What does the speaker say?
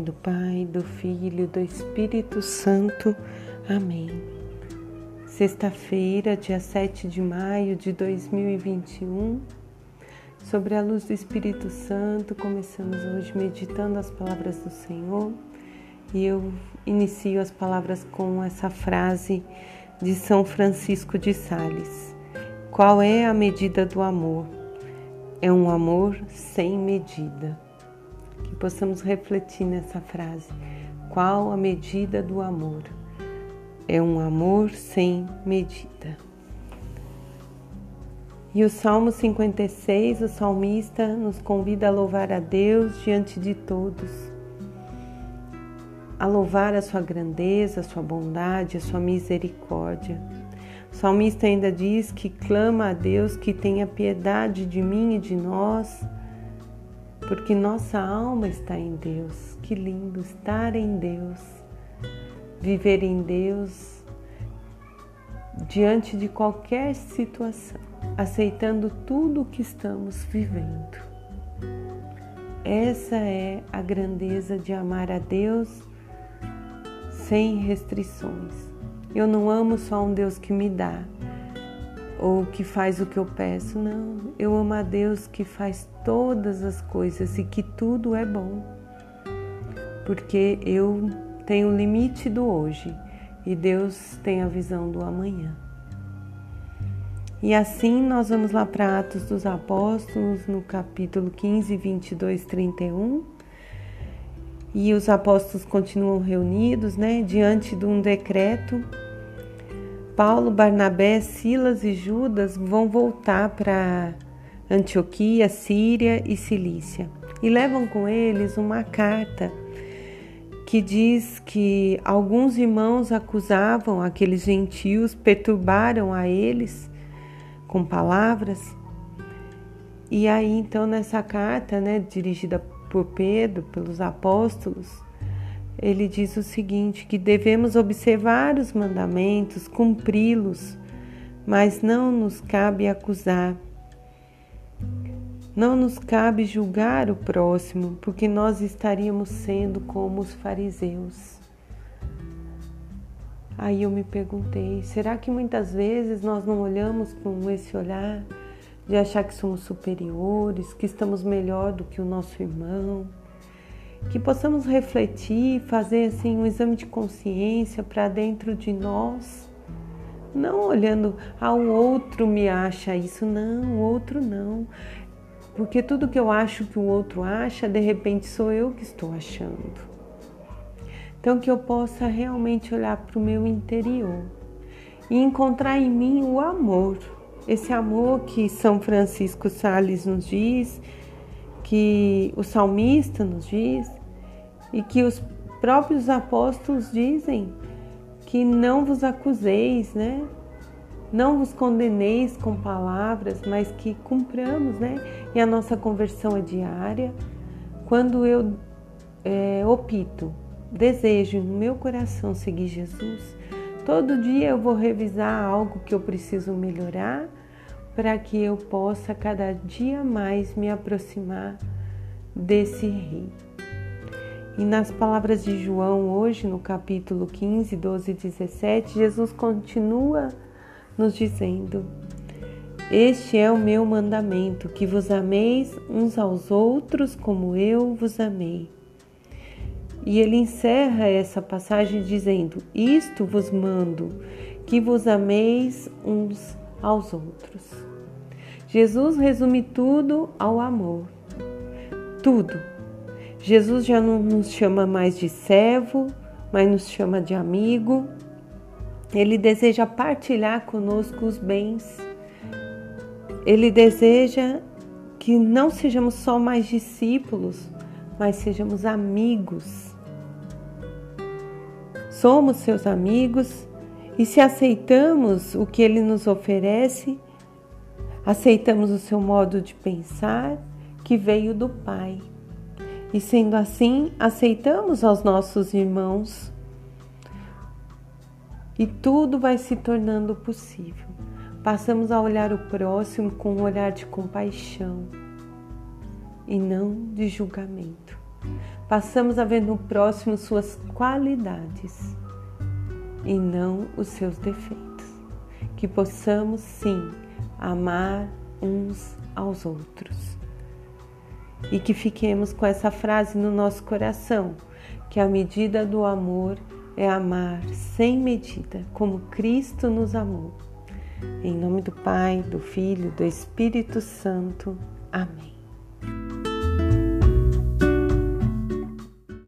nome do Pai, do Filho, do Espírito Santo. Amém. Sexta-feira, dia 7 de maio de 2021, sobre a luz do Espírito Santo, começamos hoje meditando as palavras do Senhor e eu inicio as palavras com essa frase de São Francisco de Sales: Qual é a medida do amor? É um amor sem medida que possamos refletir nessa frase. Qual a medida do amor? É um amor sem medida. E o Salmo 56, o salmista nos convida a louvar a Deus diante de todos, a louvar a sua grandeza, a sua bondade, a sua misericórdia. O salmista ainda diz que clama a Deus que tenha piedade de mim e de nós porque nossa alma está em Deus. Que lindo estar em Deus, viver em Deus diante de qualquer situação, aceitando tudo o que estamos vivendo. Essa é a grandeza de amar a Deus sem restrições. Eu não amo só um Deus que me dá, ou que faz o que eu peço. Não, eu amo a Deus que faz todas as coisas e que tudo é bom. Porque eu tenho o limite do hoje e Deus tem a visão do amanhã. E assim nós vamos lá para Atos dos Apóstolos, no capítulo 15, 22, 31. E os apóstolos continuam reunidos, né, diante de um decreto Paulo, Barnabé, Silas e Judas vão voltar para Antioquia, Síria e Cilícia e levam com eles uma carta que diz que alguns irmãos acusavam aqueles gentios, perturbaram a eles com palavras. E aí, então, nessa carta, né, dirigida por Pedro, pelos apóstolos, ele diz o seguinte: que devemos observar os mandamentos, cumpri-los, mas não nos cabe acusar. Não nos cabe julgar o próximo, porque nós estaríamos sendo como os fariseus. Aí eu me perguntei: será que muitas vezes nós não olhamos com esse olhar de achar que somos superiores, que estamos melhor do que o nosso irmão? Que possamos refletir, fazer assim um exame de consciência para dentro de nós, não olhando ao ah, outro me acha isso, não, o outro não. Porque tudo que eu acho que o outro acha, de repente sou eu que estou achando. Então que eu possa realmente olhar para o meu interior e encontrar em mim o amor. Esse amor que São Francisco Sales nos diz, que o salmista nos diz e que os próprios apóstolos dizem que não vos acuseis, né? Não vos condeneis com palavras, mas que cumpramos, né? E a nossa conversão é diária. Quando eu é, opto, desejo no meu coração seguir Jesus, todo dia eu vou revisar algo que eu preciso melhorar para que eu possa cada dia mais me aproximar desse Rei. E nas palavras de João, hoje, no capítulo 15, 12 e 17, Jesus continua nos dizendo: Este é o meu mandamento, que vos ameis uns aos outros como eu vos amei. E ele encerra essa passagem dizendo: Isto vos mando, que vos ameis uns aos outros. Jesus resume tudo ao amor. Tudo. Jesus já não nos chama mais de servo, mas nos chama de amigo. Ele deseja partilhar conosco os bens. Ele deseja que não sejamos só mais discípulos, mas sejamos amigos. Somos seus amigos e se aceitamos o que ele nos oferece, aceitamos o seu modo de pensar que veio do Pai. E sendo assim, aceitamos aos nossos irmãos e tudo vai se tornando possível. Passamos a olhar o próximo com um olhar de compaixão e não de julgamento. passamos a ver no próximo suas qualidades e não os seus defeitos. Que possamos sim amar uns aos outros. E que fiquemos com essa frase no nosso coração, que a medida do amor é amar sem medida, como Cristo nos amou. Em nome do Pai, do Filho, do Espírito Santo. Amém.